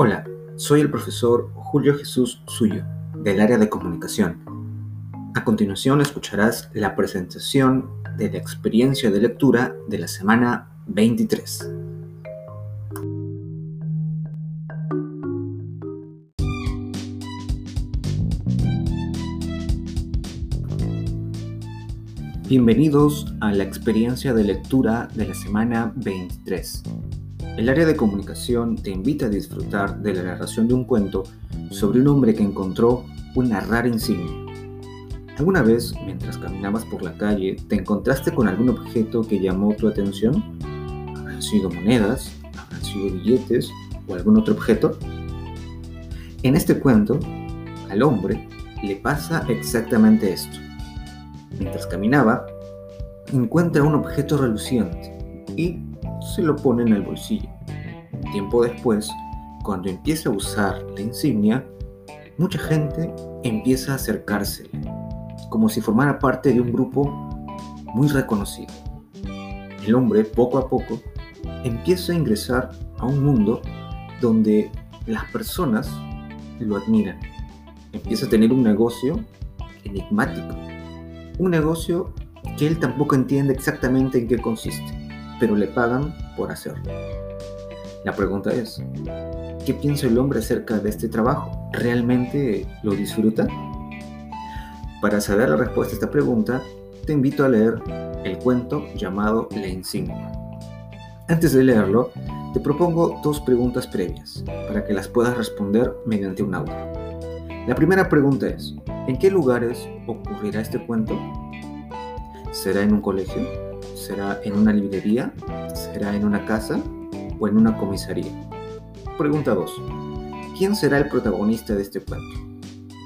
Hola, soy el profesor Julio Jesús Suyo, del área de comunicación. A continuación escucharás la presentación de la experiencia de lectura de la semana 23. Bienvenidos a la experiencia de lectura de la semana 23. El área de comunicación te invita a disfrutar de la narración de un cuento sobre un hombre que encontró una rara insignia. ¿Alguna vez, mientras caminabas por la calle, te encontraste con algún objeto que llamó tu atención? ¿Habrán sido monedas? ¿Habrán sido billetes? ¿O algún otro objeto? En este cuento, al hombre le pasa exactamente esto. Mientras caminaba, encuentra un objeto reluciente y se lo pone en el bolsillo. Tiempo después, cuando empieza a usar la insignia, mucha gente empieza a acercársele, como si formara parte de un grupo muy reconocido. El hombre, poco a poco, empieza a ingresar a un mundo donde las personas lo admiran. Empieza a tener un negocio enigmático un negocio que él tampoco entiende exactamente en qué consiste, pero le pagan por hacerlo. La pregunta es, ¿qué piensa el hombre acerca de este trabajo? ¿Realmente lo disfruta? Para saber la respuesta a esta pregunta, te invito a leer el cuento llamado La insignia. Antes de leerlo, te propongo dos preguntas previas para que las puedas responder mediante un audio. La primera pregunta es, ¿En qué lugares ocurrirá este cuento? ¿Será en un colegio? ¿Será en una librería? ¿Será en una casa? ¿O en una comisaría? Pregunta 2. ¿Quién será el protagonista de este cuento?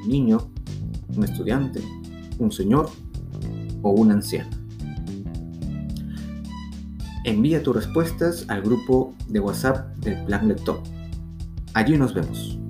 ¿Un niño? ¿Un estudiante? ¿Un señor? ¿O una anciana? Envía tus respuestas al grupo de WhatsApp del Plan Lector. Allí nos vemos.